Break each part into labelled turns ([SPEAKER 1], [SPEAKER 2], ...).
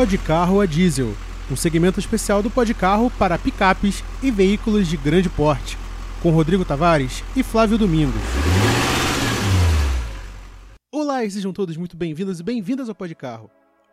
[SPEAKER 1] Pode Carro a Diesel, um segmento especial do Pode Carro para picapes e veículos de grande porte, com Rodrigo Tavares e Flávio Domingos. Olá e sejam todos muito bem-vindos e bem-vindas ao Pode Carro.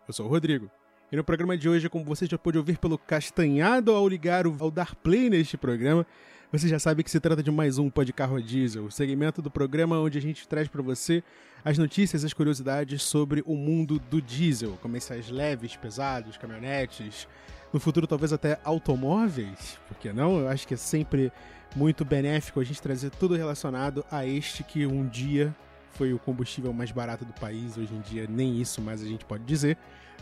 [SPEAKER 1] Eu sou o Rodrigo. E no programa de hoje, como você já pôde ouvir pelo castanhado ao ligar ao dar play neste programa, você já sabe que se trata de mais um Pode Carro Diesel, o segmento do programa onde a gente traz para você as notícias, as curiosidades sobre o mundo do diesel, comerciais leves, pesados, caminhonetes, no futuro talvez até automóveis, por que não? Eu acho que é sempre muito benéfico a gente trazer tudo relacionado a este que um dia foi o combustível mais barato do país, hoje em dia nem isso mais a gente pode dizer.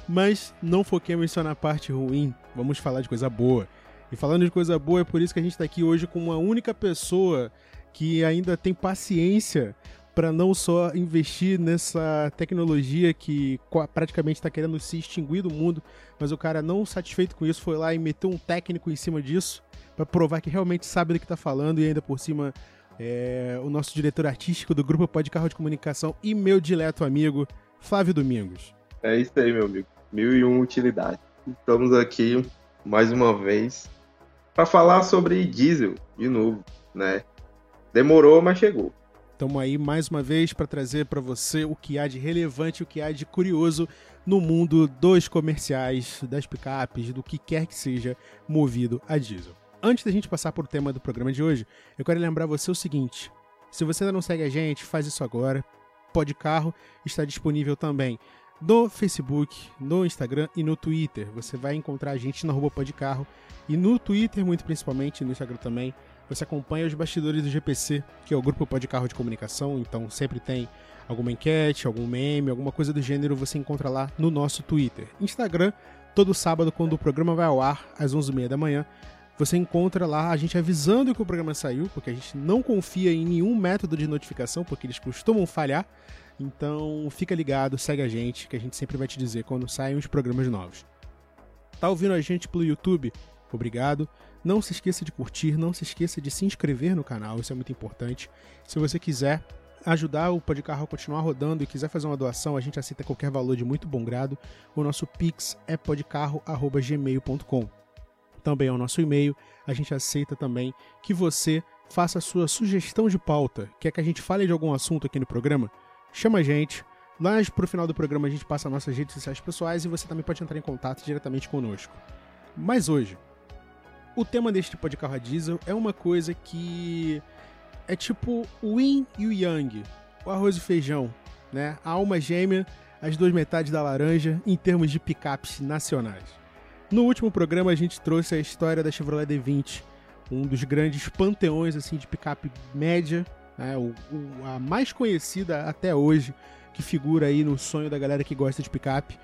[SPEAKER 1] Mas não foquemos só na parte ruim, vamos falar de coisa boa. E falando de coisa boa, é por isso que a gente está aqui hoje com uma única pessoa que ainda tem paciência para não só investir nessa tecnologia que praticamente está querendo se extinguir do mundo, mas o cara não satisfeito com isso foi lá e meteu um técnico em cima disso para provar que realmente sabe do que está falando e ainda por cima é o nosso diretor artístico do grupo Pode Carro de Comunicação e meu dileto amigo Flávio Domingos.
[SPEAKER 2] É isso aí, meu amigo. Mil e uma utilidade. Estamos aqui mais uma vez para falar sobre diesel de novo, né? Demorou, mas chegou.
[SPEAKER 1] Estamos aí mais uma vez para trazer para você o que há de relevante, o que há de curioso no mundo dos comerciais, das picapes, do que quer que seja movido a diesel. Antes da gente passar por o tema do programa de hoje, eu quero lembrar você o seguinte: se você ainda não segue a gente, faz isso agora. Pode Carro está disponível também no Facebook, no Instagram e no Twitter. Você vai encontrar a gente na Rua Pode Carro e no Twitter, muito principalmente, no Instagram também você acompanha os bastidores do GPC, que é o grupo Pode Carro de Comunicação, então sempre tem alguma enquete, algum meme, alguma coisa do gênero, você encontra lá no nosso Twitter. Instagram, todo sábado, quando o programa vai ao ar, às 11h30 da manhã, você encontra lá a gente avisando que o programa saiu, porque a gente não confia em nenhum método de notificação, porque eles costumam falhar. Então fica ligado, segue a gente, que a gente sempre vai te dizer quando saem os programas novos. Tá ouvindo a gente pelo YouTube? Obrigado. Não se esqueça de curtir, não se esqueça de se inscrever no canal, isso é muito importante. Se você quiser ajudar o Podcarro a continuar rodando e quiser fazer uma doação, a gente aceita qualquer valor de muito bom grado. O nosso Pix é podcarro.gmail.com. Também é o nosso e-mail. A gente aceita também que você faça a sua sugestão de pauta. Quer que a gente fale de algum assunto aqui no programa? Chama a gente. Lá pro final do programa a gente passa nossas redes sociais pessoais e você também pode entrar em contato diretamente conosco. Mas hoje, o tema deste de carro a diesel é uma coisa que é tipo o yin e o yang, o arroz e feijão, né? A alma gêmea, as duas metades da laranja em termos de picapes nacionais. No último programa a gente trouxe a história da Chevrolet D20, um dos grandes panteões assim de picape média, né? o, o, a mais conhecida até hoje, que figura aí no sonho da galera que gosta de picape.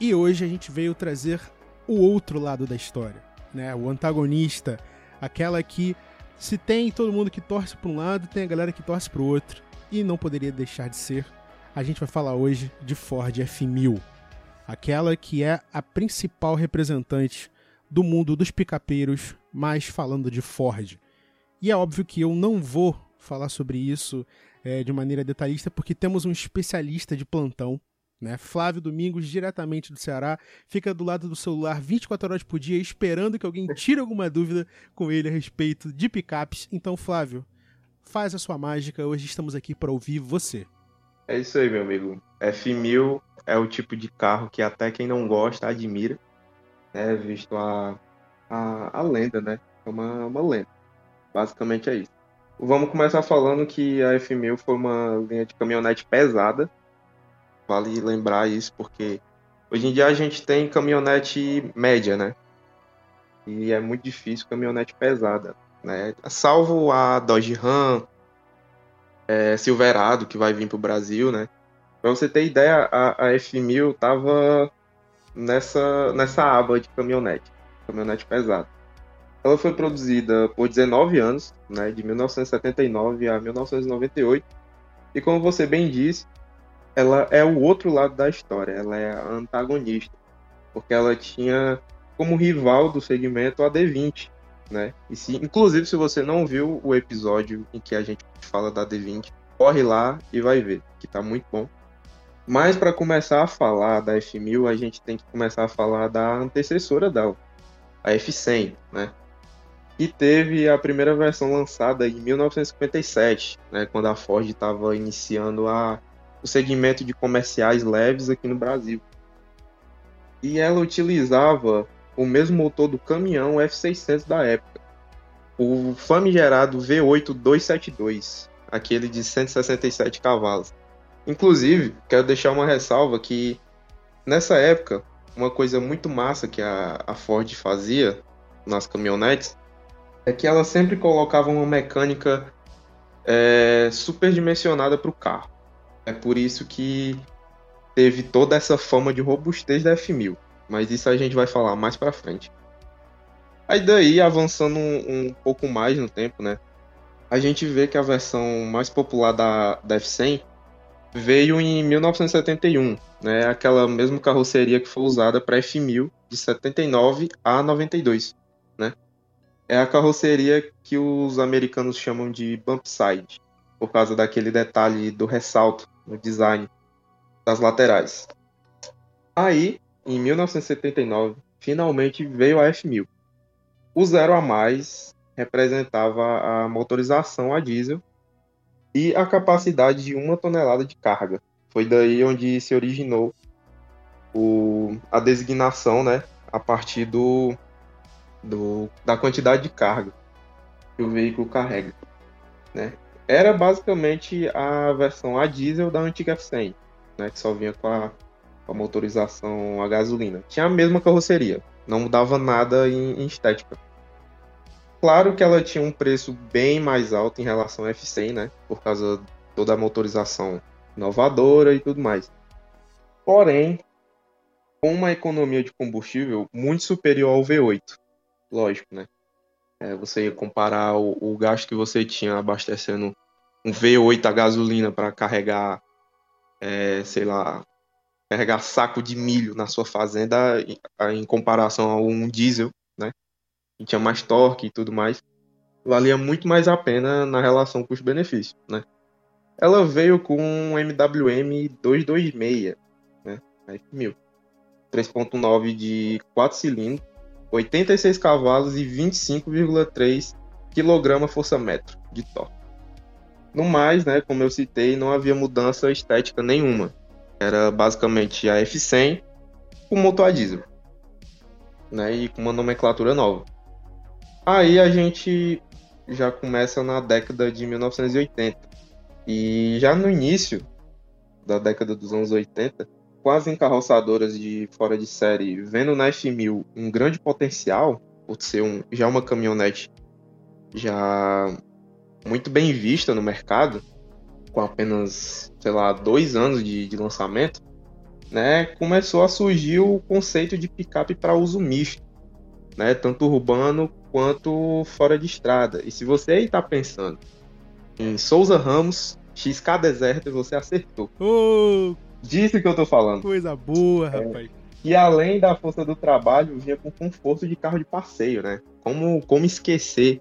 [SPEAKER 1] E hoje a gente veio trazer o outro lado da história né? O antagonista, aquela que se tem todo mundo que torce para um lado, tem a galera que torce para o outro, e não poderia deixar de ser. A gente vai falar hoje de Ford F1000, aquela que é a principal representante do mundo dos picapeiros, mas falando de Ford. E é óbvio que eu não vou falar sobre isso é, de maneira detalhista, porque temos um especialista de plantão né? Flávio Domingos, diretamente do Ceará, fica do lado do celular 24 horas por dia esperando que alguém tire alguma dúvida com ele a respeito de picapes. Então, Flávio, faz a sua mágica. Hoje estamos aqui para ouvir você.
[SPEAKER 2] É isso aí, meu amigo. F1000 é o tipo de carro que até quem não gosta admira, né? Visto a, a, a lenda, né? É uma, uma lenda. Basicamente é isso. Vamos começar falando que a F1000 foi uma linha de caminhonete pesada Vale lembrar isso porque hoje em dia a gente tem caminhonete média, né? E é muito difícil caminhonete pesada, né? Salvo a Dodge Ram, é, Silverado que vai vir para o Brasil, né? Para você ter ideia, a, a F1000 tava nessa nessa aba de caminhonete, caminhonete pesado. Ela foi produzida por 19 anos, né, de 1979 a 1998. E como você bem disse, ela é o outro lado da história, ela é a antagonista, porque ela tinha como rival do segmento a D20, né? E se, inclusive, se você não viu o episódio em que a gente fala da D20, corre lá e vai ver, que tá muito bom. Mas para começar a falar da F1000, a gente tem que começar a falar da antecessora dela, a F100, né? E teve a primeira versão lançada em 1957, né, quando a Ford estava iniciando a, o segmento de comerciais leves aqui no Brasil. E ela utilizava o mesmo motor do caminhão F600 da época, o famigerado V8 272, aquele de 167 cavalos. Inclusive, quero deixar uma ressalva que nessa época, uma coisa muito massa que a, a Ford fazia nas caminhonetes é que ela sempre colocava uma mecânica é, superdimensionada para o carro. É por isso que teve toda essa fama de robustez da F1000. Mas isso a gente vai falar mais para frente. Aí daí, avançando um, um, pouco mais no tempo, né? A gente vê que a versão mais popular da, da F100 veio em 1971, né? Aquela mesma carroceria que foi usada para F1000 de 79 a 92, né? É a carroceria que os americanos chamam de bump side, por causa daquele detalhe do ressalto no design das laterais. Aí, em 1979, finalmente veio a F1000. O zero a mais representava a motorização a diesel e a capacidade de uma tonelada de carga. Foi daí onde se originou o, a designação, né, a partir do do, da quantidade de carga que o veículo carrega. Né? Era basicamente a versão a diesel da antiga F100, né? que só vinha com a, com a motorização a gasolina. Tinha a mesma carroceria, não mudava nada em, em estética. Claro que ela tinha um preço bem mais alto em relação à F100, né? Por causa toda a motorização inovadora e tudo mais. Porém, com uma economia de combustível muito superior ao V8 lógico, né? É, você comparar o, o, gasto que você tinha abastecendo um V8 a gasolina para carregar, é, sei lá, carregar saco de milho na sua fazenda em, em comparação a um diesel, né? Que tinha mais torque e tudo mais, valia muito mais a pena na relação custo-benefício, né? Ela veio com um MWM 226, né? 1000. 3.9 de 4 cilindros 86 cavalos e 25,3 kgfm de torque. No mais, né, como eu citei, não havia mudança estética nenhuma. Era basicamente a F100 com motor a diesel. Né, e com uma nomenclatura nova. Aí a gente já começa na década de 1980. E já no início da década dos anos 80, as encarroçadoras de fora de série vendo na F1000 um grande potencial, por ser um, já uma caminhonete já muito bem vista no mercado, com apenas, sei lá, dois anos de, de lançamento, né, começou a surgir o conceito de picape para uso misto, né, tanto urbano quanto fora de estrada. E se você está pensando em Souza Ramos, XK Deserto, você acertou.
[SPEAKER 1] Oh,
[SPEAKER 2] Disso que eu tô falando.
[SPEAKER 1] Coisa boa, é. rapaz.
[SPEAKER 2] E além da força do trabalho, vinha com conforto de carro de passeio, né? Como, como esquecer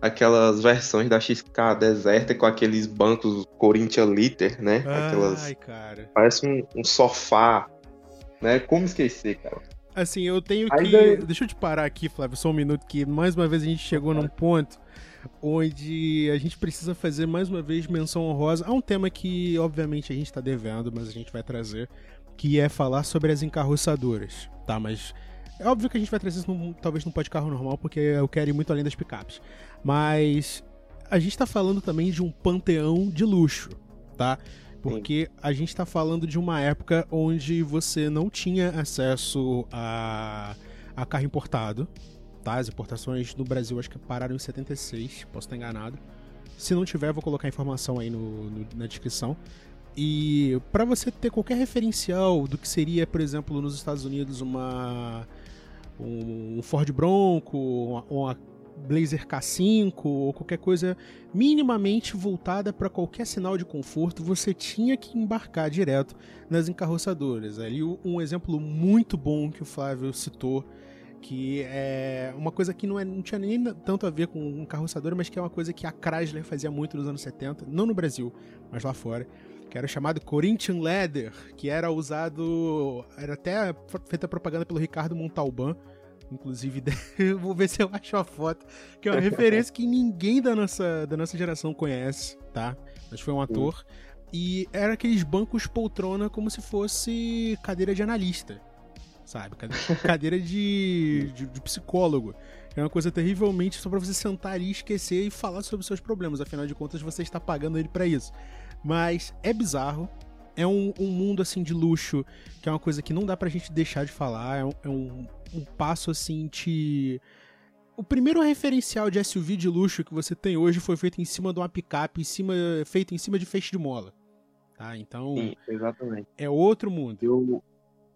[SPEAKER 2] aquelas versões da XK deserta com aqueles bancos Corinthians Liter, né?
[SPEAKER 1] Ai,
[SPEAKER 2] aquelas.
[SPEAKER 1] cara.
[SPEAKER 2] Parece um, um, sofá, né? Como esquecer, cara?
[SPEAKER 1] Assim, eu tenho que. Daí... Deixa eu te parar aqui, Flávio, só um minuto, que mais uma vez a gente chegou num ponto onde a gente precisa fazer mais uma vez menção honrosa a um tema que, obviamente, a gente está devendo, mas a gente vai trazer, que é falar sobre as encarroçadoras, tá? Mas é óbvio que a gente vai trazer isso num, talvez num carro normal, porque eu quero ir muito além das picapes. Mas a gente está falando também de um panteão de luxo, tá? Porque a gente está falando de uma época onde você não tinha acesso a, a carro importado, As importações no Brasil acho que pararam em 76, posso estar enganado. Se não tiver, vou colocar a informação aí no, no na descrição. E para você ter qualquer referencial do que seria, por exemplo, nos Estados Unidos uma um Ford Bronco, uma, uma Blazer K5 ou qualquer coisa minimamente voltada para qualquer sinal de conforto, você tinha que embarcar direto nas encarroçadoras. Ali um exemplo muito bom que o Flávio citou que é uma coisa que não, é, não tinha nem tanto a ver com um carroçador, mas que é uma coisa que a Chrysler fazia muito nos anos 70, não no Brasil, mas lá fora, que era chamado Corinthian Leather, que era usado. Era até feita propaganda pelo Ricardo Montalban. Inclusive, vou ver se eu acho a foto, que é uma referência que ninguém da nossa, da nossa geração conhece, tá? Mas foi um ator. E era aqueles bancos poltrona como se fosse cadeira de analista, sabe? Cadeira de, de, de psicólogo. É uma coisa terrivelmente só pra você sentar ali, esquecer e falar sobre seus problemas. Afinal de contas, você está pagando ele para isso. Mas é bizarro. É um, um, mundo assim de luxo, que é uma coisa que não dá pra gente deixar de falar. É um, é um, um passo assim de. O primeiro referencial de SUV de luxo que você tem hoje foi feito em cima de uma picape, em cima, feito em cima de feixe de mola. Tá? Então.
[SPEAKER 2] Sim, exatamente.
[SPEAKER 1] É outro mundo.
[SPEAKER 2] Eu,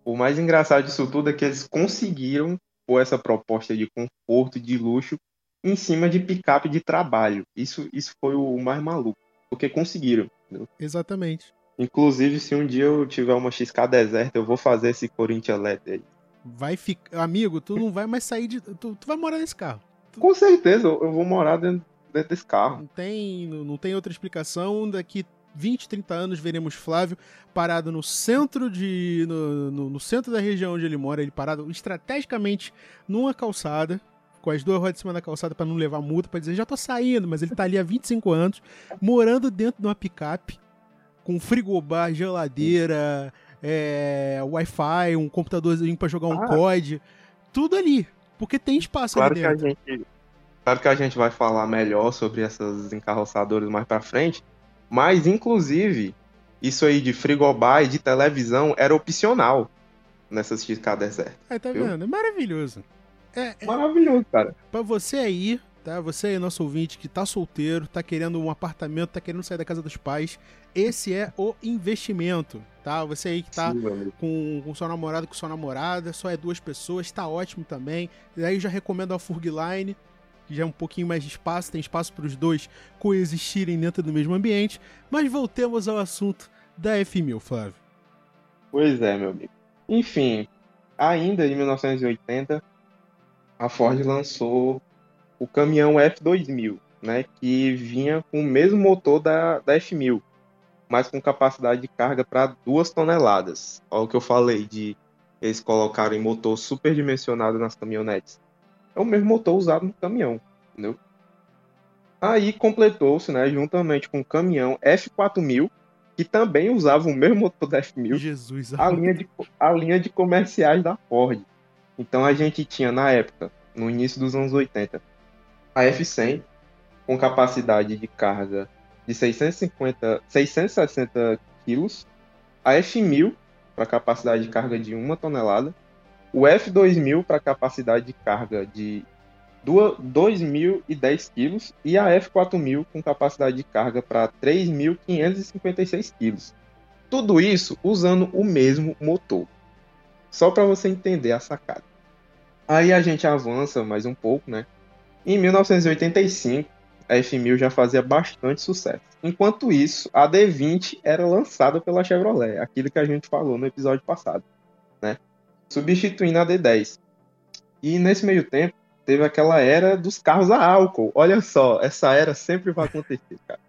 [SPEAKER 2] o mais engraçado disso tudo é que eles conseguiram pôr essa proposta de conforto, de luxo, em cima de picape de trabalho. Isso, isso foi o mais maluco. Porque conseguiram. Entendeu?
[SPEAKER 1] Exatamente.
[SPEAKER 2] Inclusive, se um dia eu tiver uma XK deserta, eu vou fazer esse Corinthians LED aí.
[SPEAKER 1] Vai ficar. Amigo, tu não vai mais sair de. Tu, tu vai morar nesse carro. Tu...
[SPEAKER 2] Com certeza, eu vou morar dentro, dentro desse carro.
[SPEAKER 1] Não tem, não tem outra explicação. Daqui 20, 30 anos veremos Flávio parado no centro de. no, no, no centro da região onde ele mora, ele parado estrategicamente numa calçada, com as duas rodas de cima da calçada para não levar multa, para dizer, já tô saindo, mas ele tá ali há 25 anos, morando dentro de uma picape, com frigobar, geladeira, é, Wi-Fi, um computadorzinho para jogar um ah. COD, tudo ali, porque tem espaço
[SPEAKER 2] claro
[SPEAKER 1] ali dentro.
[SPEAKER 2] Que a gente, claro que a gente vai falar melhor sobre essas encarroçadoras mais para frente, mas inclusive isso aí de frigobar e de televisão era opcional nessas XK Desert.
[SPEAKER 1] Aí tá viu? vendo? É maravilhoso.
[SPEAKER 2] É, é, Maravilhoso, cara.
[SPEAKER 1] Pra você aí, tá? Você aí, nosso ouvinte, que tá solteiro, tá querendo um apartamento, tá querendo sair da casa dos pais, esse é o investimento, tá? Você aí que tá Sim, com, com seu namorado, com sua namorada, só é duas pessoas, tá ótimo também. E aí eu já recomendo a Furgline, que já é um pouquinho mais de espaço, tem espaço para os dois coexistirem dentro do mesmo ambiente. Mas voltemos ao assunto da F1000, Flávio.
[SPEAKER 2] Pois é, meu amigo. Enfim, ainda em 1980, a Ford lançou o caminhão F2000, né, que vinha com o mesmo motor da, da F1000, mas com capacidade de carga para 2 toneladas. Olha o que eu falei de eles colocarem motor superdimensionado nas caminhonetes. É o mesmo motor usado no caminhão, entendeu? Aí completou-se, né, juntamente com o caminhão F4000, que também usava o mesmo motor da F1000,
[SPEAKER 1] Jesus,
[SPEAKER 2] a, linha de, a linha de comerciais da Ford. Então a gente tinha na época, no início dos anos 80, a F100 com capacidade de carga de 650, 660 quilos, a F1000 para capacidade de carga de 1 tonelada, o F2000 para capacidade de carga de 2.010 quilos e a F4000 com capacidade de carga para 3.556 quilos. Tudo isso usando o mesmo motor. Só para você entender a sacada. Aí a gente avança mais um pouco, né? Em 1985, a F1000 já fazia bastante sucesso. Enquanto isso, a D20 era lançada pela Chevrolet, aquilo que a gente falou no episódio passado? Substituindo a D10. E nesse meio tempo, teve aquela era dos carros a álcool. Olha só, essa era sempre vai acontecer, cara.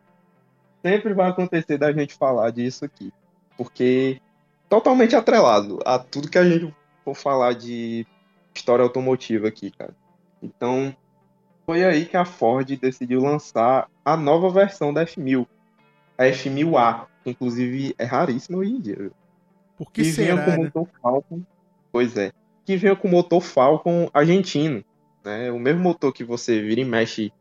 [SPEAKER 2] Sempre vai acontecer da gente falar disso aqui. Porque totalmente atrelado a tudo que a gente for falar de história automotiva aqui, cara. Então, foi aí que a Ford decidiu lançar a nova versão da F1000, a F1000A, que inclusive é raríssima hoje em dia.
[SPEAKER 1] Por que, que será,
[SPEAKER 2] vinha com
[SPEAKER 1] né?
[SPEAKER 2] motor Falcon, pois é, que vinha com motor Falcon argentino, né? O mesmo motor que você vira e mexe,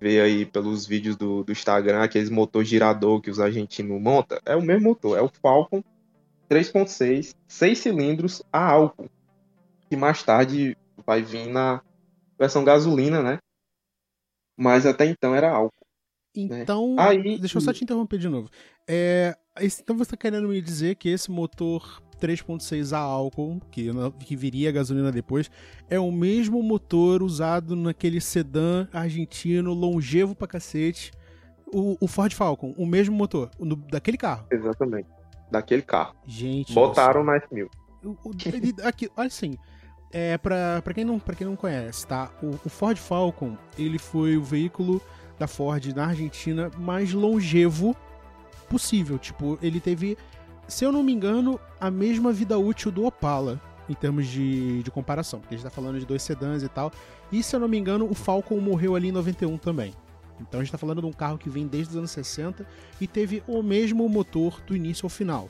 [SPEAKER 2] vê aí pelos vídeos do, do Instagram, aqueles motor girador que os argentinos montam, é o mesmo motor, é o Falcon 3.6, 6 cilindros a álcool que mais tarde vai vir na versão gasolina, né? Mas até então era álcool.
[SPEAKER 1] Né? Então, né? Aí, deixa eu só te interromper de novo. É, então você está querendo me dizer que esse motor 3.6 a álcool, que, que viria a gasolina depois, é o mesmo motor usado naquele sedã argentino longevo pra cacete, o, o Ford Falcon, o mesmo motor, no, daquele carro.
[SPEAKER 2] Exatamente, daquele carro.
[SPEAKER 1] Gente.
[SPEAKER 2] Botaram na F1000.
[SPEAKER 1] Aqui, olha assim, é, pra, pra, quem não, pra quem não conhece, tá? O, o, Ford Falcon, ele foi o veículo da Ford na Argentina mais longevo possível. Tipo, ele teve, se eu não me engano, a mesma vida útil do Opala, em termos de, de comparação, porque a gente tá falando de dois sedãs e tal. E se eu não me engano, o Falcon morreu ali em 91 também. Então a gente tá falando de um carro que vem desde os anos 60 e teve o mesmo motor do início ao final.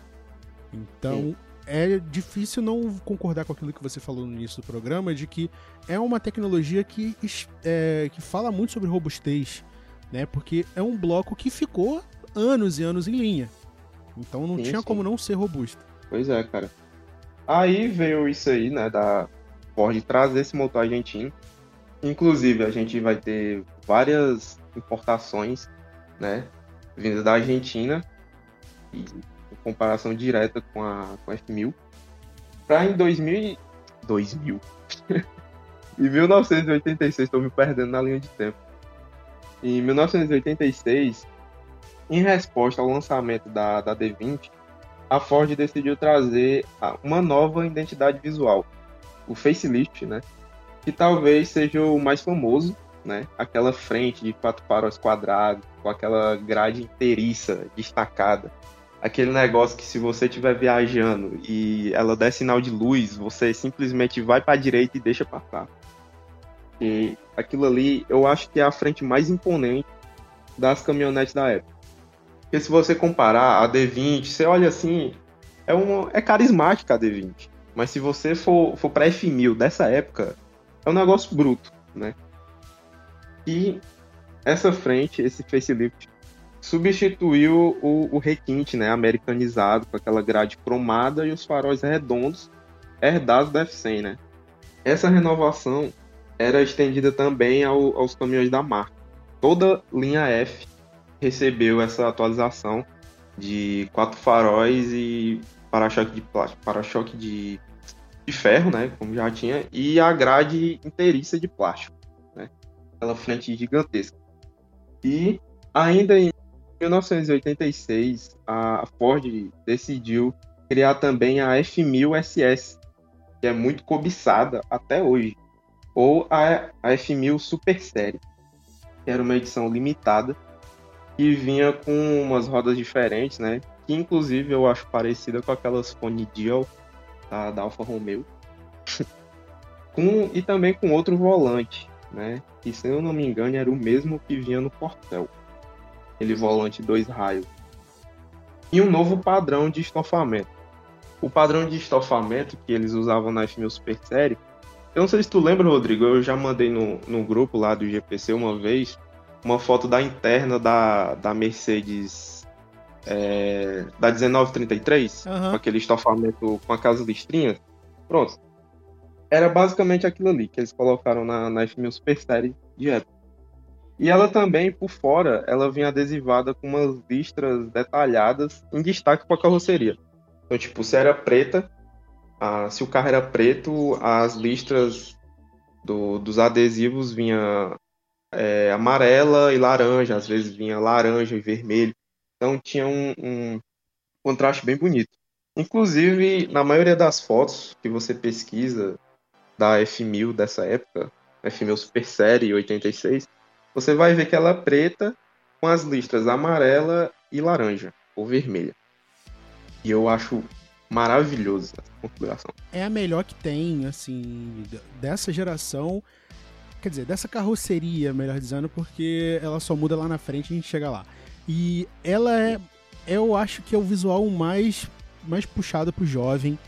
[SPEAKER 1] Então, Sim é difícil não concordar com aquilo que você falou no início do programa, de que é uma tecnologia que, é, que fala muito sobre robustez, né? Porque é um bloco que ficou anos e anos em linha. Então não sim, tinha sim. como não ser robusto.
[SPEAKER 2] Pois é, cara. Aí veio isso aí, né, da Ford trazer esse motor argentino. Inclusive, a gente vai ter várias importações, né, vindas da Argentina. E comparação direta com a, com a F1000. Para em 2000, 2000. em 1986, estou me perdendo na linha de tempo. Em 1986, em resposta ao lançamento da, da D20, a Ford decidiu trazer uma nova identidade visual, o facelift, né? Que talvez seja o mais famoso, né? Aquela frente de quatro faróis quadrados, com aquela grade inteiriça destacada, aquele negócio que se você estiver viajando e ela der sinal de luz, você simplesmente vai para a direita e deixa passar. E aquilo ali, eu acho que é a frente mais imponente das caminhonetes da época. Porque se você comparar a D20, você olha assim, é, uma, é carismática a D20. Mas se você for, for para F1000 dessa época, é um negócio bruto, né? E essa frente, esse facelift, substituiu o, o requinte, né, americanizado, com aquela grade cromada e os faróis redondos, herdados da F100, né. Essa renovação era estendida também ao, aos caminhões da marca. Toda linha F recebeu essa atualização de quatro faróis e para-choque de plástico, para-choque de, de ferro, né, como já tinha, e a grade inteiriça de plástico, né, aquela frente gigantesca. E ainda em 1986, a Ford decidiu criar também a F1000 SS, que é muito cobiçada até hoje, ou a, a F1000 Super Série, que era uma edição limitada que vinha com umas rodas diferentes, né? Que inclusive eu acho parecida com aquelas Fone Deal da, da Alfa Romeo. com, e também com outro volante, né? Que se eu não me engano era o mesmo que vinha no Portel aquele volante dois raios. E um novo padrão de estofamento. O padrão de estofamento que eles usavam na F1000 Super Série, eu não sei se tu lembra, Rodrigo, eu já mandei no, no grupo lá do GPC uma vez uma foto da interna da, da Mercedes é, da 1933, uhum. com aquele estofamento com aquelas listrinhas. Pronto. Era basicamente aquilo ali que eles colocaram na, na F1000 Super Série de época. E ela também, por fora, ela vinha adesivada com umas listras detalhadas em destaque para a carroceria. Então, tipo, se era preta, ah, se o carro era preto, as listras do, dos adesivos vinha é, amarela e laranja, às vezes vinha laranja e vermelho. Então tinha um, um contraste bem bonito. Inclusive, na maioria das fotos que você pesquisa da F1000 dessa época, F1000 Super Série 86, você vai ver que ela é preta com as listras amarela e laranja, ou vermelha. E eu acho maravilhoso essa configuração.
[SPEAKER 1] É a melhor que tem, assim, dessa geração. Quer dizer, dessa carroceria, melhor dizendo, porque ela só muda lá na frente e a gente chega lá. E ela é, eu acho que é o visual mais, mais puxado pro jovem.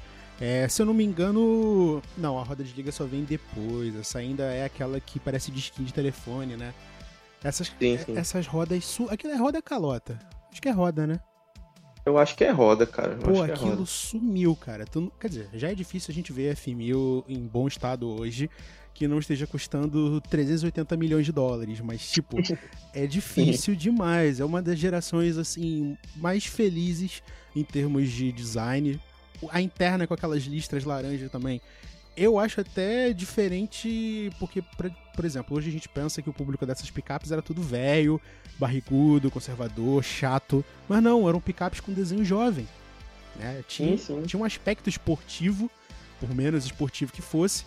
[SPEAKER 1] É, se eu não me engano, não, a roda de liga só vem depois. Essa ainda é aquela que parece de skin de telefone, né? Essas, sim, sim. essas rodas. Su... Aquilo é roda calota. Acho que é roda, né?
[SPEAKER 2] Eu acho que é roda, cara.
[SPEAKER 1] Pô,
[SPEAKER 2] é
[SPEAKER 1] aquilo é sumiu, cara. Tu, quer dizer, já é difícil a gente ver F1000 em bom estado hoje que não esteja custando 380 milhões de dólares, mas tipo, é difícil demais. É uma das gerações assim mais felizes em termos de design. A interna com aquelas listras laranja também eu acho até diferente, porque, por exemplo, hoje a gente pensa que o público dessas picapes era tudo velho, barrigudo, conservador, chato. Mas não, eram picapes com desenho jovem. Né? Tinha, sim, sim. tinha um aspecto esportivo, por menos esportivo que fosse.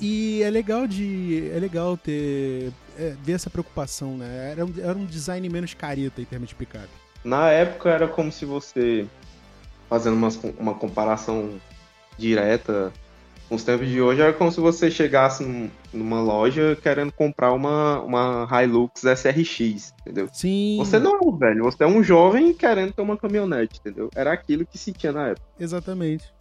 [SPEAKER 1] E é legal de. É legal ter. É, ver essa preocupação, né? Era um, era um design menos careta em termos de picape.
[SPEAKER 2] Na época era como se você, fazendo uma, uma comparação direta com os tempos de hoje, era como se você chegasse num, numa loja querendo comprar uma, uma Hilux SRX, entendeu?
[SPEAKER 1] Sim.
[SPEAKER 2] Você não é um velho, você é um jovem querendo ter uma caminhonete, entendeu? Era aquilo que se tinha na época.
[SPEAKER 1] Exatamente.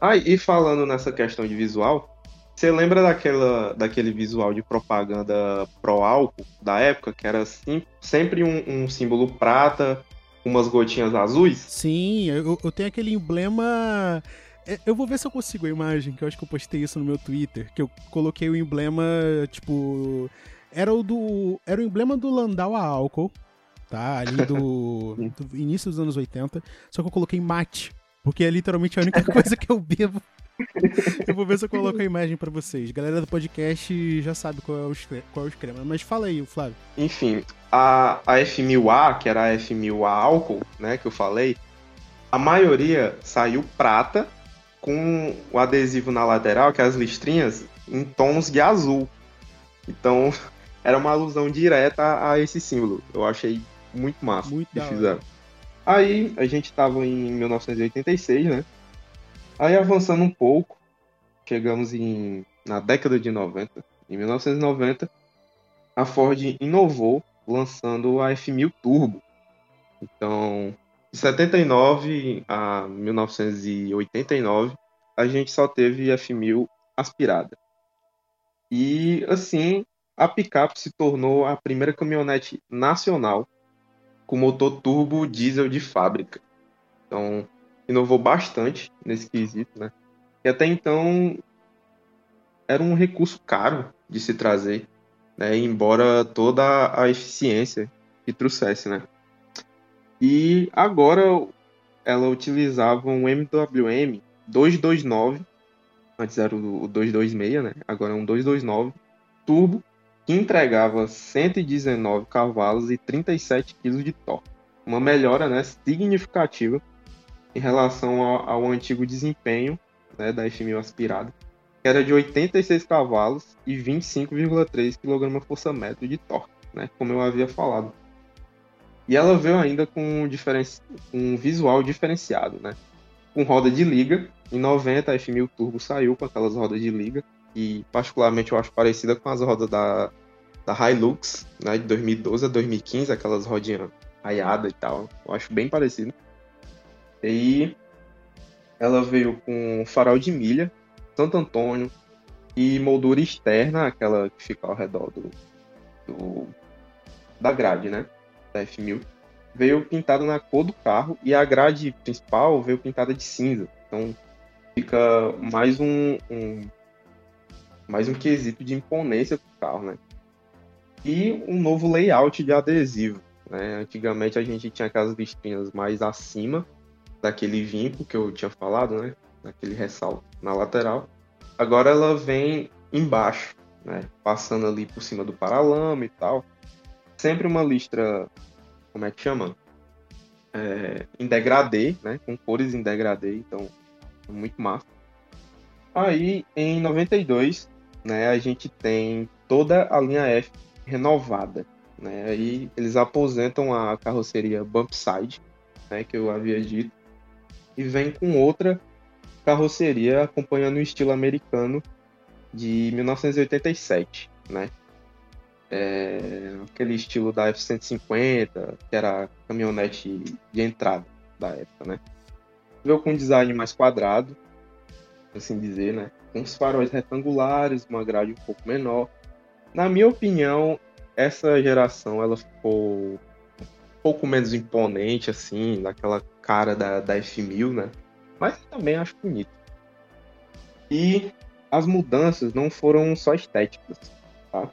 [SPEAKER 2] Ah, e falando nessa questão de visual, você lembra daquela, daquele visual de propaganda pró-álcool da época, que era sim, sempre um, um, símbolo prata, umas gotinhas azuis?
[SPEAKER 1] Sim, eu, eu tenho aquele emblema. É, eu vou ver se eu consigo a imagem, que eu acho que eu postei isso no meu Twitter, que eu coloquei o emblema, tipo. Era o do. Era o emblema do Landau a álcool, tá? Ali do, do início dos anos 80. Só que eu coloquei mate, porque é literalmente a única coisa que eu bebo eu vou ver se eu coloco a imagem para vocês. Galera do podcast já sabe qual é o, qual é o esquema. Mas fala aí, Flávio.
[SPEAKER 2] Enfim, a, a F1000A, que era a F1000A álcool, né, que eu falei, a maioria saiu prata com o adesivo na lateral, que é as listrinhas, em tons de azul. Então, era uma alusão direta a esse símbolo. Eu achei muito massa
[SPEAKER 1] muito
[SPEAKER 2] que fizeram. Aí, a gente tava em 1986, né? Aí avançando um pouco, chegamos em, na década de 90. Em 1990, a Ford inovou lançando a F1000 Turbo. Então, de 79 a 1989, a gente só teve F1000 aspirada. E assim, a picape se tornou a primeira caminhonete nacional com motor turbo diesel de fábrica. Então, inovou bastante nesse quesito, né? E até então era um recurso caro de se trazer, né? Embora toda a eficiência que trouxesse, né? E agora ela utilizava um MWM 229, antes era o 226, né? Agora é um 229 turbo que entregava 119 cavalos e 37 kg de torque. Uma melhora, né, significativa em relação ao, ao antigo desempenho né, da F1000 aspirada, que era de 86 cavalos e 25,3 kgfm de torque, né, como eu havia falado. E ela veio ainda com um, um visual diferenciado, né? Com roda de liga. Em 90, a F1000 Turbo saiu com aquelas rodas de liga, e particularmente eu acho parecida com as rodas da, da Hilux, né, de 2012 a 2015, aquelas rodinhas raiadas e tal. Eu acho bem parecido. E ela veio com farol de milha, Santo Antônio e moldura externa, aquela que fica ao redor do, do da grade, né? Da F1000. Veio pintada na cor do carro e a grade principal veio pintada de cinza. Então fica mais um, um mais um quesito de imponência pro carro, né? E um novo layout de adesivo. Né? Antigamente a gente tinha aquelas listinhas mais acima daquele vinco que eu tinha falado, né? Daquele ressalto na lateral. Agora ela vem embaixo, né? Passando ali por cima do paralama e tal. Sempre uma listra, como é que chama? É, em degradê, né? Com cores em degradê, então é muito massa. Aí em 92, né? A gente tem toda a linha F renovada, né? Eles aposentam a carroceria Bumpside, né? Que eu havia dito e vem com outra carroceria acompanhando o estilo americano de 1987, né? É, aquele estilo da F-150, que era a caminhonete de entrada da época, né? Veio com um design mais quadrado, assim dizer, né? Com os faróis retangulares, uma grade um pouco menor. Na minha opinião, essa geração ela ficou um pouco menos imponente, assim, daquela cara da, da F1000, né? Mas também acho bonito. E as mudanças não foram só estéticas, tá?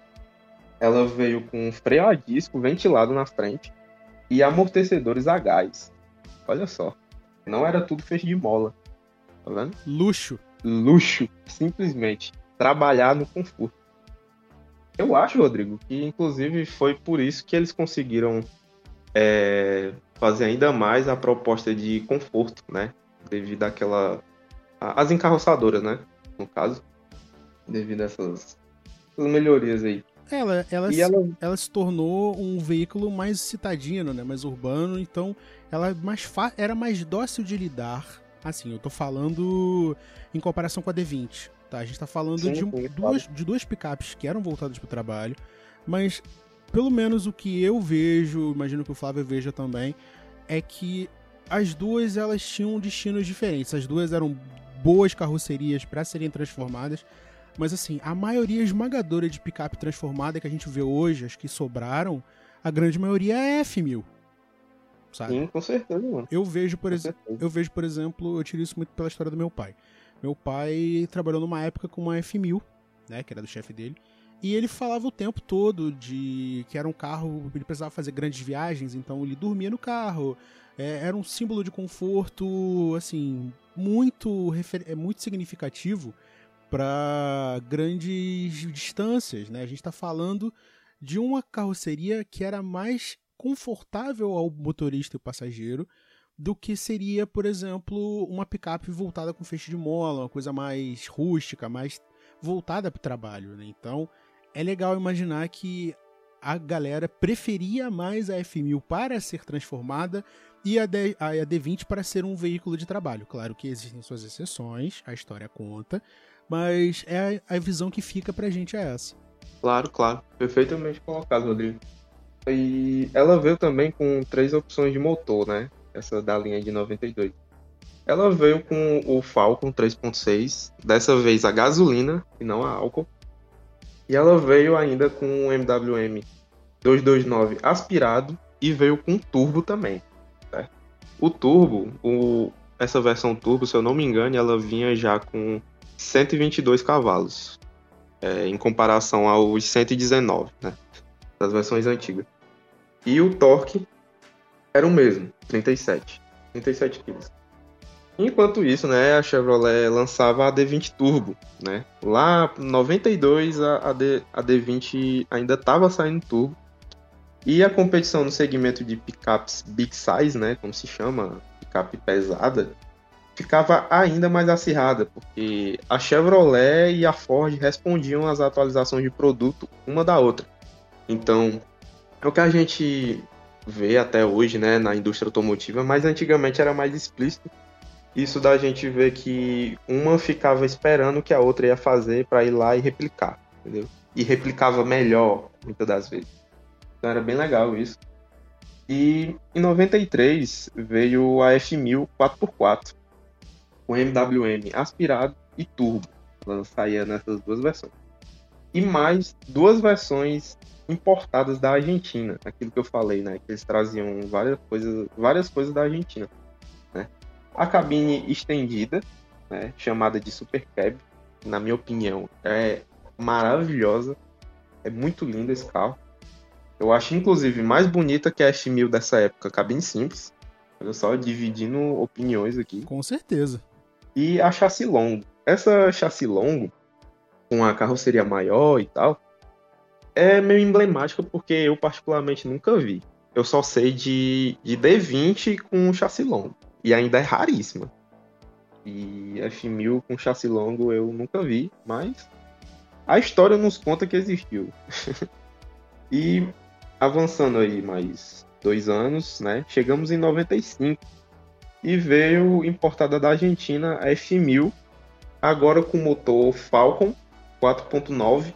[SPEAKER 2] Ela veio com freio a disco ventilado na frente e amortecedores a gás. Olha só, não era tudo feito de mola, tá vendo?
[SPEAKER 1] Luxo.
[SPEAKER 2] Luxo, simplesmente. Trabalhar no conforto. Eu acho, Rodrigo, que inclusive foi por isso que eles conseguiram é, fazer ainda mais a proposta de conforto, né? Devido àquela. as encarroçadoras, né? No caso. Devido a essas, essas melhorias aí
[SPEAKER 1] Ela, ela, se,
[SPEAKER 2] ela-
[SPEAKER 1] ela se tornou um veículo mais citadino, né? Mais urbano, então ela é mais fa- era mais dócil de lidar. Assim, eu tô falando em comparação com a D20, tá? A gente tá falando
[SPEAKER 2] Sim,
[SPEAKER 1] de,
[SPEAKER 2] sim,
[SPEAKER 1] duas, de duas picapes que eram voltadas pro trabalho, mas pelo menos o que eu vejo, imagino que o Flávio veja também, é que as duas elas tinham destinos diferentes. As duas eram boas carrocerias para serem transformadas, mas assim, a maioria esmagadora de picape transformada que a gente vê hoje, as que sobraram, a grande maioria é F1000. Sabe?
[SPEAKER 2] Sim, com certeza, mano.
[SPEAKER 1] Eu vejo, por exemplo, eu vejo, por exemplo, eu tiro isso muito pela história do meu pai. Meu pai trabalhou numa época com uma F1000, né, que era do chefe dele, e ele falava o tempo todo de que era um carro, ele precisava fazer grandes viagens, então ele dormia no carro. É, era um símbolo de conforto, assim, muito é muito significativo para grandes distâncias, né? A gente está falando de uma carroceria que era mais confortável ao motorista e passageiro do que seria, por exemplo, uma picape voltada com feixe de mola, uma coisa mais rústica, mais voltada para o trabalho. Né? Então, é legal imaginar que a galera preferia mais a F1000 para ser transformada e a, D, a D20 para ser um veículo de trabalho. Claro que existem suas exceções, a história conta, mas é a, a visão que fica pra gente é essa.
[SPEAKER 2] Claro, claro. Perfeitamente colocado, Rodrigo. E ela veio também com três opções de motor, né? Essa da linha de 92. Ela veio com o Falcon 3.6, dessa vez a gasolina e não a álcool. E ela veio ainda com o MWM 229 aspirado e veio com turbo também. O turbo, o- essa versão turbo, se eu não me engano, ela vinha já com 122 cavalos é, em comparação aos 119, né? Das versões antigas. E o torque era o mesmo, 37. 37 quilos. Enquanto isso, né, a Chevrolet lançava a D20 Turbo, né? Lá em 92 a, a, D, a D20 ainda estava saindo turbo. E a competição no segmento de picapes big size, né, como se chama, picape pesada, ficava ainda mais acirrada, porque a Chevrolet e a Ford respondiam às atualizações de produto uma da outra. Então, é o que a gente vê até hoje, né, na indústria automotiva, mas antigamente era mais explícito. Isso da gente ver que uma ficava esperando que a outra ia fazer para ir lá e replicar, entendeu? E replicava melhor, muitas das vezes. Então era bem legal isso. E em 93 veio a F1000 4x4 com MWM aspirado e turbo. Ela saía nessas duas versões. E mais duas versões importadas da Argentina, aquilo que eu falei, né? Que eles traziam várias coisas, várias coisas da Argentina. Né? A cabine estendida, né? chamada de Super Cab, na minha opinião, é maravilhosa. É muito lindo esse carro. Eu acho, inclusive, mais bonita que a F1000 dessa época, cabine simples. Olha só, dividindo opiniões aqui
[SPEAKER 1] Com certeza.
[SPEAKER 2] e a chassi longo. Essa chassi longo, com a carroceria maior e tal, é meio emblemática porque eu particularmente nunca vi. Eu só sei de, de D20 com chassi longo. E ainda é raríssima. E F1000 com chassi longo eu nunca vi, mas a história nos conta que existiu. e avançando aí mais dois anos, né? Chegamos em 95 e veio importada da Argentina a F1000, agora com motor Falcon 4.9,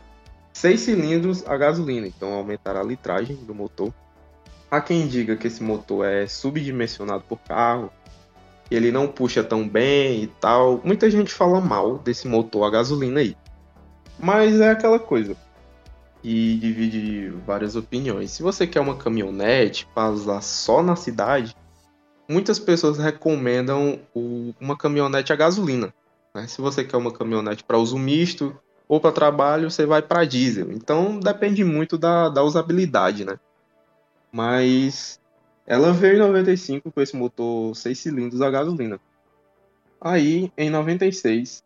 [SPEAKER 2] 6 cilindros a gasolina, então aumentaram a litragem do motor. Há quem diga que esse motor é subdimensionado por carro, ele não puxa tão bem e tal. Muita gente fala mal desse motor a gasolina aí. Mas é aquela coisa que divide várias opiniões. Se você quer uma caminhonete para usar só na cidade, muitas pessoas recomendam o- uma caminhonete a gasolina. né? Se você quer uma caminhonete para uso misto ou para trabalho, você vai para diesel. Então depende muito da, da usabilidade, né? Mas ela veio em 95 com esse motor 6 cilindros a gasolina. Aí, em 96,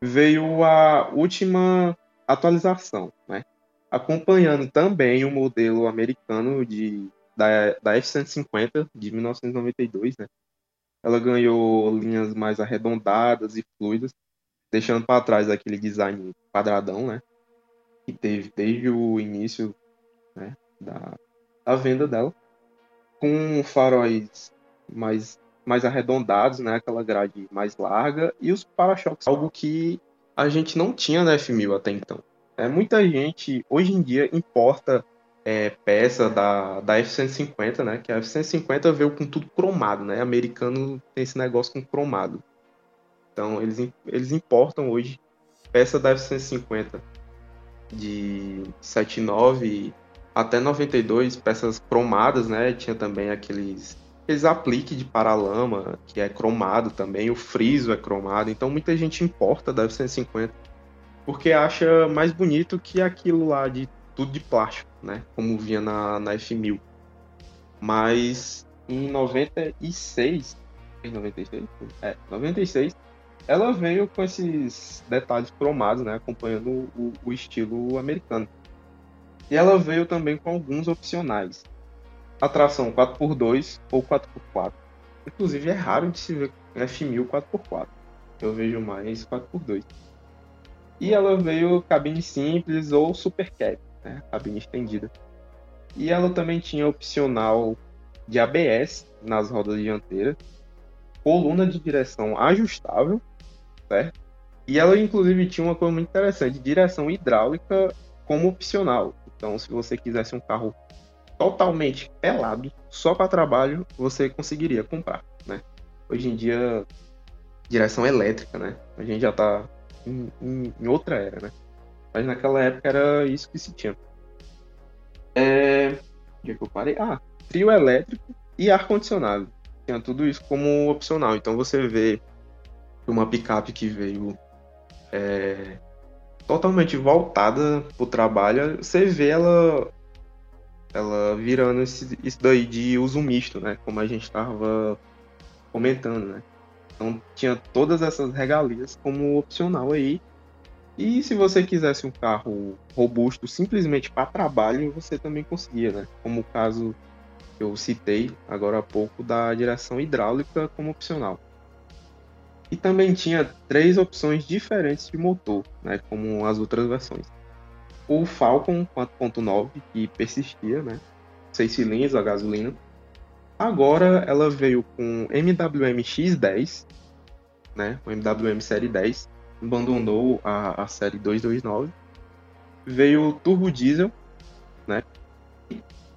[SPEAKER 2] veio a última atualização, né? Acompanhando também o modelo americano de, da, da F-150 de 1992, né? Ela ganhou linhas mais arredondadas e fluidas, deixando para trás aquele design quadradão, né? que teve desde o início né, da, da venda dela, com faróis mais, mais arredondados, né, aquela grade mais larga, e os para-choques, algo que a gente não tinha na F1000 até então. É, muita gente, hoje em dia, importa é, peça da, da F-150, né? Que a F-150 veio com tudo cromado, né? Americano tem esse negócio com cromado. Então, eles, eles importam hoje peça da F-150 de 79 até 92, peças cromadas, né? Tinha também aqueles, aqueles apliques de paralama, que é cromado também, o friso é cromado. Então, muita gente importa da F-150 porque acha mais bonito que aquilo lá de tudo de plástico, né? Como vinha na, na F1000. Mas em 96, em 96? É, 96, ela veio com esses detalhes cromados, né? Acompanhando o, o estilo americano. E ela veio também com alguns opcionais. Atração 4x2 ou 4x4. Inclusive é raro de se ver F1000 4x4. Eu vejo mais 4x2. E ela veio cabine simples ou super cab né? cabine estendida. E ela também tinha opcional de ABS nas rodas dianteiras, coluna de direção ajustável, certo? E ela inclusive tinha uma coisa muito interessante, direção hidráulica como opcional. Então, se você quisesse um carro totalmente pelado, só para trabalho, você conseguiria comprar, né? Hoje em dia, direção elétrica, né? A gente já está em, em, em outra era, né? Mas naquela época era isso que se tinha. É... Onde é que eu parei? Ah, trio elétrico e ar-condicionado. Tinha tudo isso como opcional. Então você vê uma picape que veio é... totalmente voltada pro trabalho, você vê ela ela virando esse, isso daí de uso misto, né? Como a gente estava comentando, né? Então tinha todas essas regalias como opcional aí e se você quisesse um carro robusto simplesmente para trabalho, você também conseguia, né? Como o caso que eu citei agora há pouco da direção hidráulica como opcional. E também tinha três opções diferentes de motor, né? Como as outras versões. O Falcon 4.9, que persistia, né? Seis cilindros a gasolina. Agora ela veio com MWM X10, né? O MWM Série 10, abandonou a, a série 229. Veio o Turbo Diesel, né?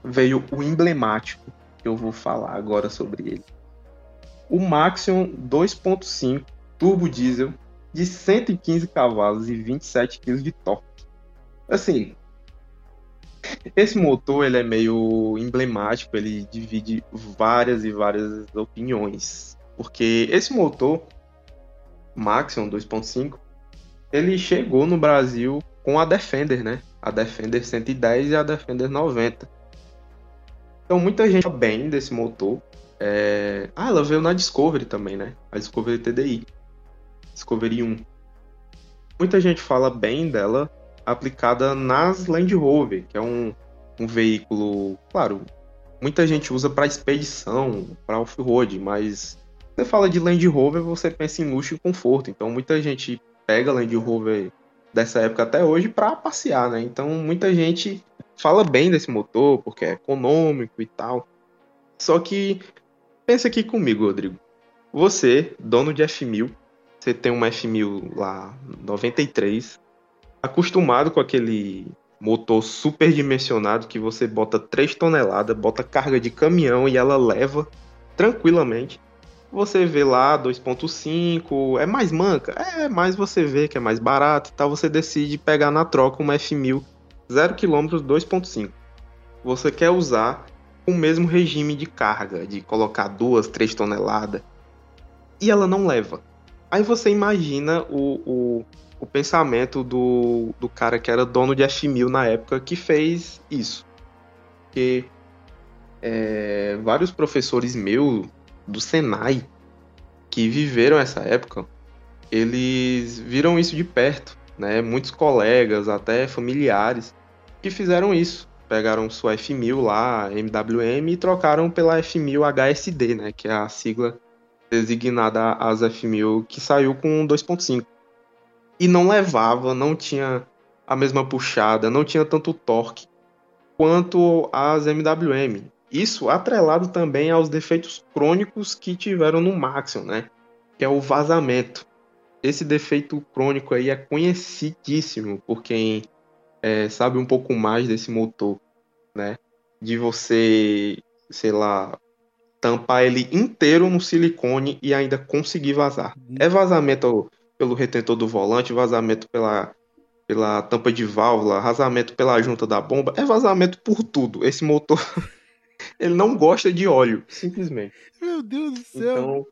[SPEAKER 2] Veio o emblemático, que eu vou falar agora sobre ele. O Maxion 2.5 Turbo Diesel de 115 cavalos e 27 kg de torque. Assim, esse motor ele é meio emblemático, ele divide várias e várias opiniões, porque esse motor Maxion 2.5, ele chegou no Brasil com a Defender, né? A Defender 110 e a Defender 90. Então muita gente fala bem desse motor. É... Ah, ela veio na Discovery também, né? A Discovery TDI. Discovery 1. Muita gente fala bem dela aplicada nas Land Rover, que é um, um veículo, claro, muita gente usa para expedição, para off-road, mas você fala de Land Rover, você pensa em luxo e conforto. Então muita gente pega Land Rover dessa época até hoje para passear, né? Então muita gente fala bem desse motor porque é econômico e tal. Só que pensa aqui comigo, Rodrigo. Você, dono de F1000, você tem uma F1000 lá 93, acostumado com aquele motor super dimensionado que você bota 3 toneladas, bota carga de caminhão e ela leva tranquilamente. Você vê lá 2.5, é mais manca? É, mas você vê que é mais barato e tal, você decide pegar na troca uma F1000 0 km 2.5. Você quer usar o mesmo regime de carga, de colocar duas, três toneladas, e ela não leva. Aí você imagina o, o, o pensamento do, do cara que era dono de F1000 na época que fez isso. Que é, vários professores meus do Senai que viveram essa época, eles viram isso de perto, né? Muitos colegas, até familiares, que fizeram isso. Pegaram sua F1000 lá, MWM, e trocaram pela F1000 HSD, né? Que é a sigla designada às F1000 que saiu com 2.5. E não levava, não tinha a mesma puxada, não tinha tanto torque quanto as MWM. Isso atrelado também aos defeitos crônicos que tiveram no Maxion, né? Que é o vazamento. Esse defeito crônico aí é conhecidíssimo por quem é, sabe um pouco mais desse motor, né? De você, sei lá, tampar ele inteiro no silicone e ainda conseguir vazar. É vazamento pelo retentor do volante, vazamento pela pela tampa de válvula, vazamento pela junta da bomba, é vazamento por tudo. Esse motor, ele não gosta de óleo, simplesmente.
[SPEAKER 1] Meu Deus do céu. Então...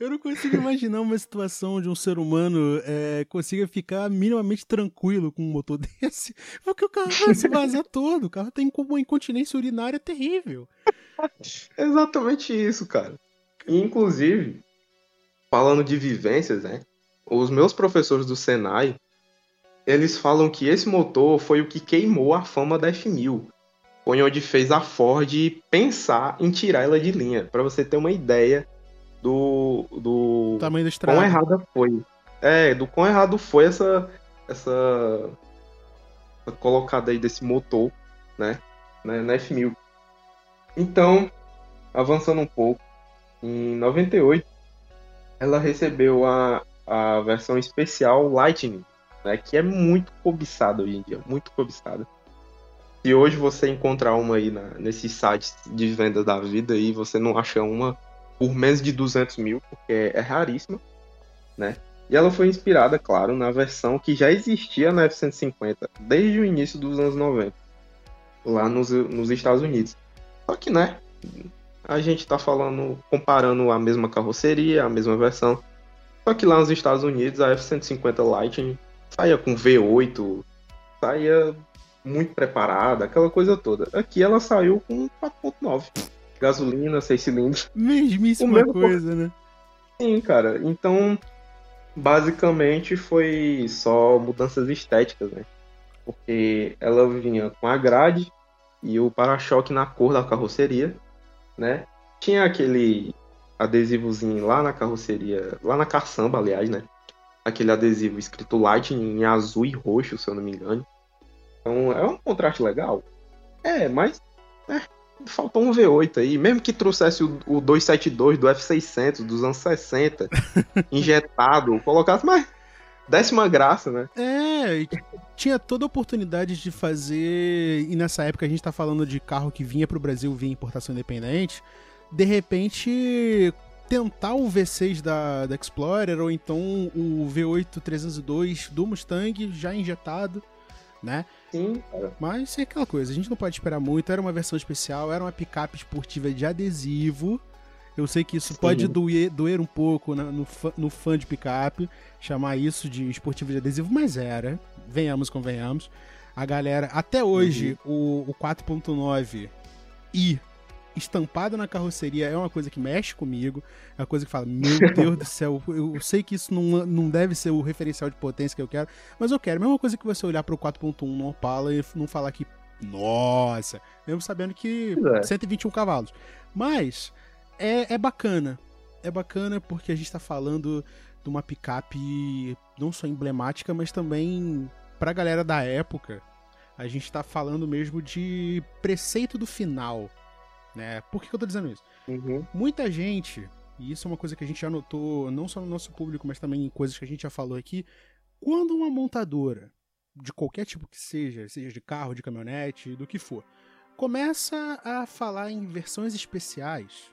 [SPEAKER 1] Eu não consigo imaginar uma situação onde um ser humano é, consiga ficar minimamente tranquilo com um motor desse, porque o carro vai se vazar todo, o carro tem uma incontinência urinária terrível.
[SPEAKER 2] Exatamente isso, cara. Inclusive, falando de vivências, né? Os meus professores do Senai, eles falam que esse motor foi o que queimou a fama da F1000. Foi onde fez a Ford pensar em tirar ela de linha. Para você ter uma ideia do, do
[SPEAKER 1] tamanho da estrada.
[SPEAKER 2] quão errada foi. É, do quão errado foi essa, essa, essa colocada aí desse motor, né, né na F1000. Então, avançando um pouco, em 98, ela recebeu a, a versão especial Lightning, né, que é muito cobiçada hoje em dia, muito cobiçada. Se hoje você encontrar uma aí na, nesses sites de venda da vida e você não acha uma por menos de 200 mil, porque é, raríssima, né? E ela foi inspirada, claro, na versão que já existia na F-150 desde o início dos anos 90, lá nos, nos Estados Unidos. Só que, né, a gente tá falando, comparando a mesma carroceria, a mesma versão. Só que lá nos Estados Unidos a F-150 Lightning saía com V8, saía muito preparada, aquela coisa toda. Aqui ela saiu com 4.9. Gasolina, 6 cilindros.
[SPEAKER 1] Mesmíssima coisa, né?
[SPEAKER 2] Sim, cara. Então, basicamente foi só mudanças estéticas, né? Porque ela vinha com a grade e o para-choque na cor da carroceria, né? Tinha aquele adesivozinho lá na carroceria, lá na caçamba, aliás, né? aquele adesivo escrito Lightning em azul e roxo, se eu não me engano. Então é um contraste legal. É, mas é, faltou um V8 aí. Mesmo que trouxesse o, o 272 do F600 dos anos 60, injetado, colocasse mais décima graça, né?
[SPEAKER 1] É, tinha toda a oportunidade de fazer. E nessa época a gente tá falando de carro que vinha pro Brasil via importação independente. De repente, tentar o V6 da, da Explorer ou então o V8 302 do Mustang já injetado, né?
[SPEAKER 2] Sim, cara.
[SPEAKER 1] Mas é aquela coisa, a gente não pode esperar muito. Era uma versão especial, era uma picape esportiva de adesivo. Eu sei que isso Sim. pode doer, doer um pouco no, fã, no fã de picape, chamar isso de esportivo de adesivo, mas era. Venhamos, convenhamos. A galera, até hoje, uhum. o, o 4.9 e estampado na carroceria é uma coisa que mexe comigo. É uma coisa que fala, meu Deus do céu, eu sei que isso não, não deve ser o referencial de potência que eu quero, mas eu quero. A mesma coisa que você olhar pro 4.1 no Opala e não falar que, nossa, mesmo sabendo que é. 121 cavalos. Mas é, é bacana. É bacana porque a gente tá falando de uma picape não só emblemática, mas também pra galera da época. A gente tá falando mesmo de preceito do final né? Por que, que eu tô dizendo isso?
[SPEAKER 2] Uhum.
[SPEAKER 1] Muita gente, e isso é uma coisa que a gente já notou, não só no nosso público, mas também em coisas que a gente já falou aqui, quando uma montadora, de qualquer tipo que seja, seja de carro, de caminhonete, do que for, começa a falar em versões especiais,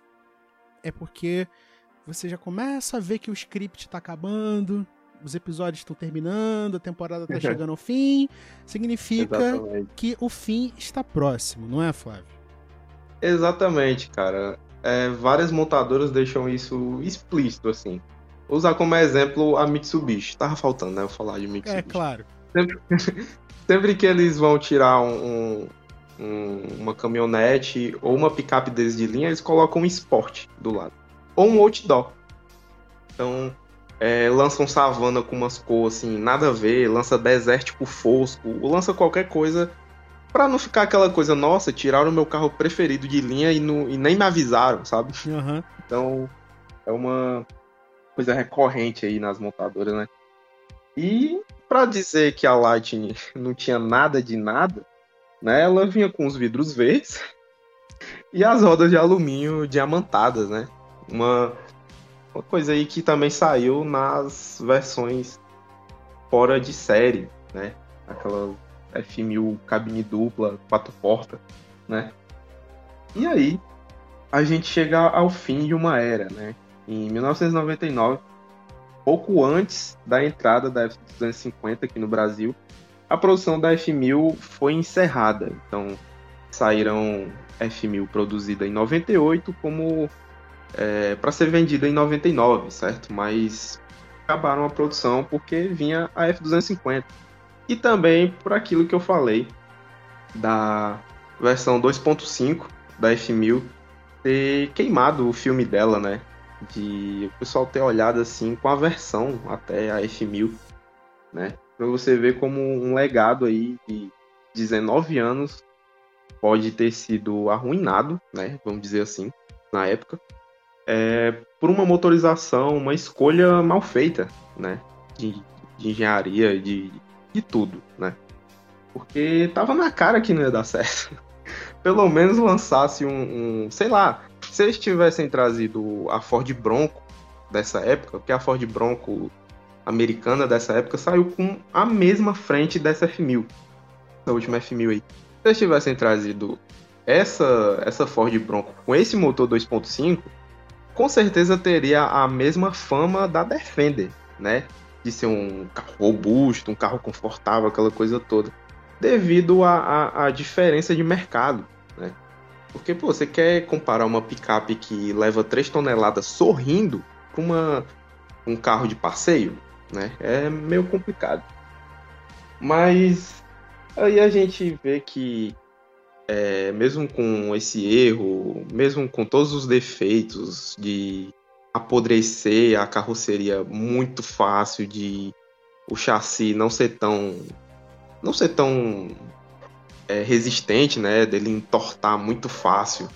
[SPEAKER 1] é porque você já começa a ver que o script tá acabando, os episódios estão terminando, a temporada tá chegando ao fim, significa Exatamente. que o fim está próximo, não é, Flávio?
[SPEAKER 2] Exatamente, cara. É, várias montadoras deixam isso explícito, assim. Vou usar como exemplo a Mitsubishi. Tava faltando, né? Eu falar de Mitsubishi.
[SPEAKER 1] É, claro.
[SPEAKER 2] Sempre, sempre que eles vão tirar um, um, uma caminhonete ou uma picape deles de linha, eles colocam um esporte do lado. Ou um outdoor. Então, é, lançam savana com umas cores assim, nada a ver, lança desértico fosco, ou lança qualquer coisa Pra não ficar aquela coisa, nossa, tiraram o meu carro preferido de linha e, não, e nem me avisaram, sabe?
[SPEAKER 1] Uhum.
[SPEAKER 2] Então, é uma coisa recorrente aí nas montadoras, né? E para dizer que a Lightning não tinha nada de nada, né? Ela vinha com os vidros verdes e as rodas de alumínio diamantadas, né? Uma, uma coisa aí que também saiu nas versões fora de série, né? Aquela F1000 cabine dupla, quatro portas, né? E aí a gente chega ao fim de uma era, né? Em 1999, pouco antes da entrada da F250 aqui no Brasil, a produção da F1000 foi encerrada. Então saíram F1000 produzida em 98 como é, para ser vendida em 99, certo? Mas acabaram a produção porque vinha a F250. E também por aquilo que eu falei da versão 2.5 da F1000 ter queimado o filme dela, né? De o pessoal ter olhado assim com aversão até a F1000, né? Pra você ver como um legado aí de 19 anos pode ter sido arruinado, né? Vamos dizer assim, na época, é, por uma motorização, uma escolha mal feita, né? De, de engenharia, de, de tudo, né? Porque tava na cara que não ia dar certo. Pelo menos lançasse um, um, sei lá, se eles tivessem trazido a Ford Bronco dessa época, porque a Ford Bronco americana dessa época saiu com a mesma frente dessa F1000, da última F1000 aí se eles tivessem trazido essa, essa Ford Bronco com esse motor 2.5, com certeza teria a mesma fama da Defender, né? De ser um carro robusto, um carro confortável, aquela coisa toda. Devido à diferença de mercado, né? Porque, pô, você quer comparar uma picape que leva 3 toneladas sorrindo com uma, um carro de passeio, né? É meio complicado. Mas Aí a gente vê que, é, mesmo com esse erro, mesmo com todos os defeitos de apodrecer a carroceria muito fácil, de o chassi não ser tão. não ser tão é, resistente, né? Dele entortar muito fácil.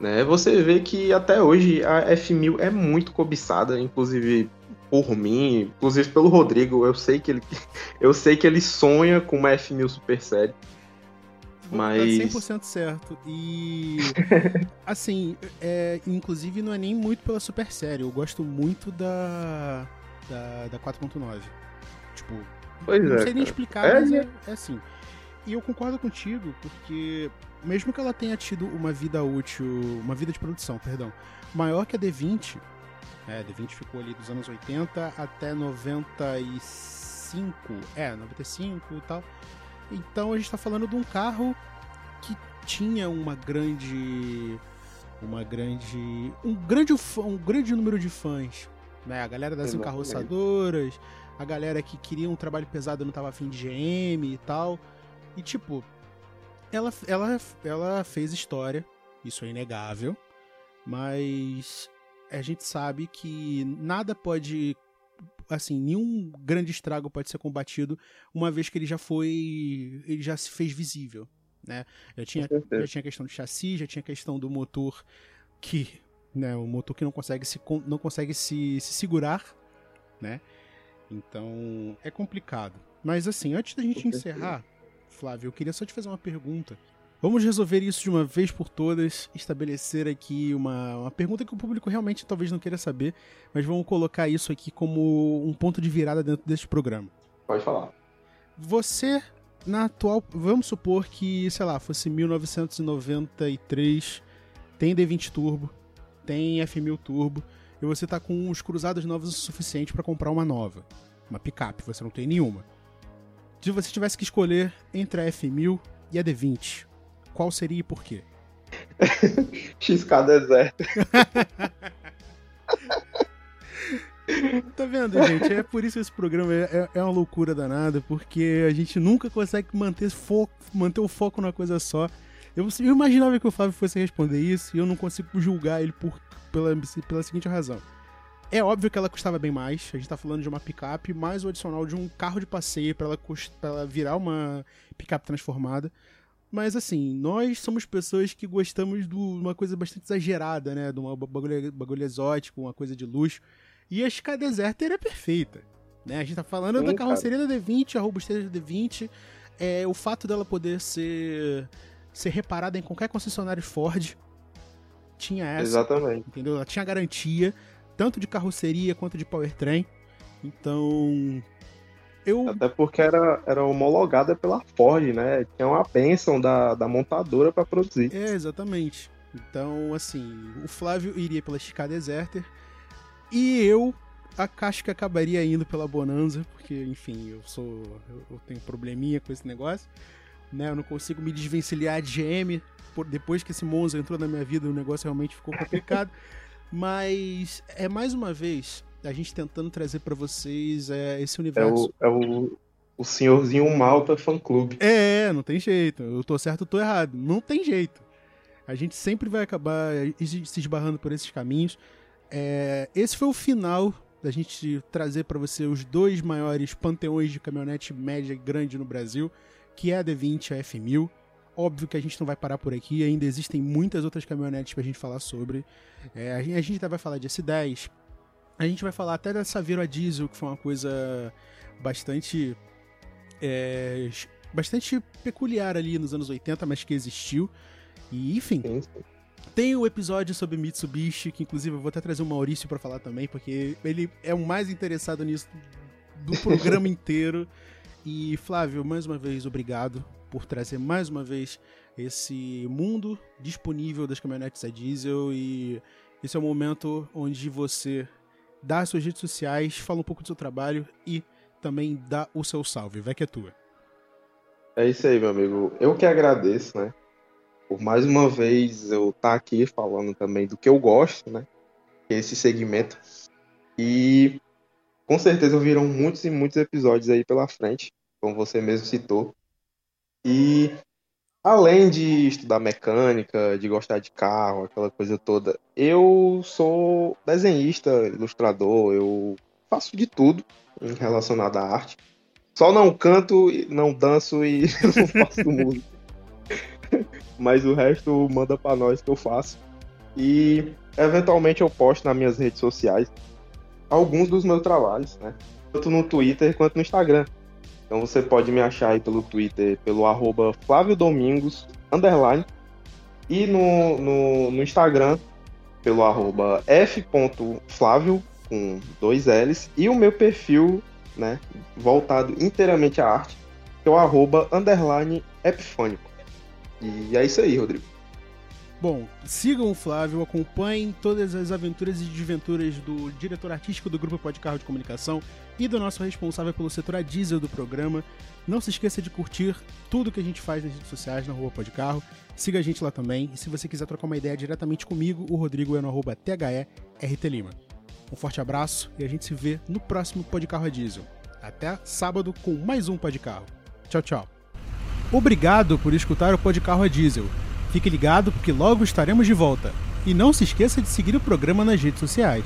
[SPEAKER 2] Né? Você vê que até hoje a F1000 é muito cobiçada, inclusive por mim, inclusive pelo Rodrigo, eu sei que ele, eu sei que ele sonha com uma F1000 Super Série.
[SPEAKER 1] Mas... Tá 100% certo. E. assim, é, inclusive não é nem muito pela Super Série. Eu gosto muito da. da, da 4.9. Tipo.
[SPEAKER 2] Pois
[SPEAKER 1] não
[SPEAKER 2] é,
[SPEAKER 1] sei nem explicar, é, mas é, é assim. E eu concordo contigo, porque mesmo que ela tenha tido uma vida útil, uma vida de produção, perdão, maior que a D20, é, D20 ficou ali dos anos 80 até 95. É, 95 e tal. Então a gente está falando de um carro que tinha uma grande. Uma grande. Um grande, um grande número de fãs. Né? A galera das encarroçadoras, a galera que queria um trabalho pesado e não tava afim de GM e tal. E tipo, ela, ela, ela fez história, isso é inegável, mas a gente sabe que nada pode assim, nenhum grande estrago pode ser combatido uma vez que ele já foi, ele já se fez visível, né? Já tinha, já tinha questão de chassi, já tinha questão do motor que, né, o motor que não consegue se não consegue se, se segurar, né? Então, é complicado. Mas assim, antes da gente encerrar, Flávio, eu queria só te fazer uma pergunta Vamos resolver isso de uma vez por todas, estabelecer aqui uma, uma pergunta que o público realmente talvez não queira saber, mas vamos colocar isso aqui como um ponto de virada dentro deste programa.
[SPEAKER 2] Pode falar.
[SPEAKER 1] Você, na atual. Vamos supor que, sei lá, fosse 1993, tem D20 Turbo, tem F1000 Turbo, e você tá com os cruzados novos o suficiente para comprar uma nova. Uma picape, você não tem nenhuma. Se você tivesse que escolher entre a F1000 e a D20, qual seria e por quê?
[SPEAKER 2] XK deserto.
[SPEAKER 1] tá vendo, gente? É por isso que esse programa é, é, é uma loucura danada, porque a gente nunca consegue manter, foco, manter o foco numa coisa só. Eu, eu, imaginava que o Flávio fosse responder isso e eu não consigo julgar ele por, pela, pela seguinte razão. É óbvio que ela custava bem mais, a gente tá falando de uma picape, mais o adicional de um carro de passeio para ela, pra ela virar uma picape transformada. Mas assim, nós somos pessoas que gostamos de uma coisa bastante exagerada, né? De uma bagulho, bagulho exótico, uma coisa de luxo. E a Ska Deserter é perfeita. Né? A gente tá falando Sim, da carroceria cara. da D20, a robustez da D20, é, o fato dela poder ser, ser reparada em qualquer concessionário Ford. Tinha essa.
[SPEAKER 2] Exatamente.
[SPEAKER 1] Entendeu? Ela tinha garantia, tanto de carroceria quanto de powertrain. Então, eu...
[SPEAKER 2] Até porque era, era homologada pela Ford, né? Tinha uma bênção da, da montadora para produzir.
[SPEAKER 1] É, exatamente. Então, assim, o Flávio iria pela Chica Deserter e eu acho que acabaria indo pela Bonanza, porque, enfim, eu sou. Eu tenho probleminha com esse negócio. Né? Eu não consigo me desvencilhar de GM. Por, depois que esse Monza entrou na minha vida, o negócio realmente ficou complicado. Mas é mais uma vez a gente tentando trazer para vocês é, esse universo.
[SPEAKER 2] É o, é o, o senhorzinho Malta fã clube.
[SPEAKER 1] É, não tem jeito. Eu tô certo, eu tô errado. Não tem jeito. A gente sempre vai acabar se esbarrando por esses caminhos. É, esse foi o final da gente trazer para você os dois maiores panteões de caminhonete média e grande no Brasil, que é a D20 e a F1000. Óbvio que a gente não vai parar por aqui, ainda existem muitas outras caminhonetes pra gente falar sobre. É, a, gente, a gente ainda vai falar de S10, a gente vai falar até da Saveiro a diesel, que foi uma coisa bastante. É, bastante peculiar ali nos anos 80, mas que existiu. E, enfim. Sim, sim. Tem o episódio sobre Mitsubishi, que inclusive eu vou até trazer o Maurício para falar também, porque ele é o mais interessado nisso do programa inteiro. E Flávio, mais uma vez, obrigado por trazer mais uma vez esse mundo disponível das caminhonetes a diesel. E esse é o momento onde você dá as suas redes sociais, fala um pouco do seu trabalho e também dá o seu salve. Vai que é tua.
[SPEAKER 2] É isso aí, meu amigo. Eu que agradeço, né? Por mais uma vez eu estar tá aqui falando também do que eu gosto, né? Esse segmento. E com certeza virão muitos e muitos episódios aí pela frente, como você mesmo citou. E além de estudar mecânica, de gostar de carro, aquela coisa toda, eu sou desenhista, ilustrador, eu faço de tudo relacionado à arte. Só não canto, não danço e não faço música. Mas o resto manda para nós que eu faço. E eventualmente eu posto nas minhas redes sociais alguns dos meus trabalhos, né? Tanto no Twitter quanto no Instagram. Então você pode me achar aí pelo Twitter, pelo arroba Flávio Domingos, underline, e no, no, no Instagram, pelo arroba f.flávio, com dois L's, e o meu perfil, né, voltado inteiramente à arte, que é o arroba underline epifônico. E é isso aí, Rodrigo.
[SPEAKER 1] Bom, sigam o Flávio, acompanhem todas as aventuras e desventuras do diretor artístico do Grupo Pode Carro de Comunicação e do nosso responsável pelo setor a diesel do programa. Não se esqueça de curtir tudo que a gente faz nas redes sociais na Rua Pode Carro. Siga a gente lá também. E se você quiser trocar uma ideia diretamente comigo, o Rodrigo é no arroba THERTLima. Um forte abraço e a gente se vê no próximo Pode Carro a Diesel. Até sábado com mais um Pode Carro. Tchau, tchau. Obrigado por escutar o Pode Carro a Diesel. Fique ligado porque logo estaremos de volta. E não se esqueça de seguir o programa nas redes sociais.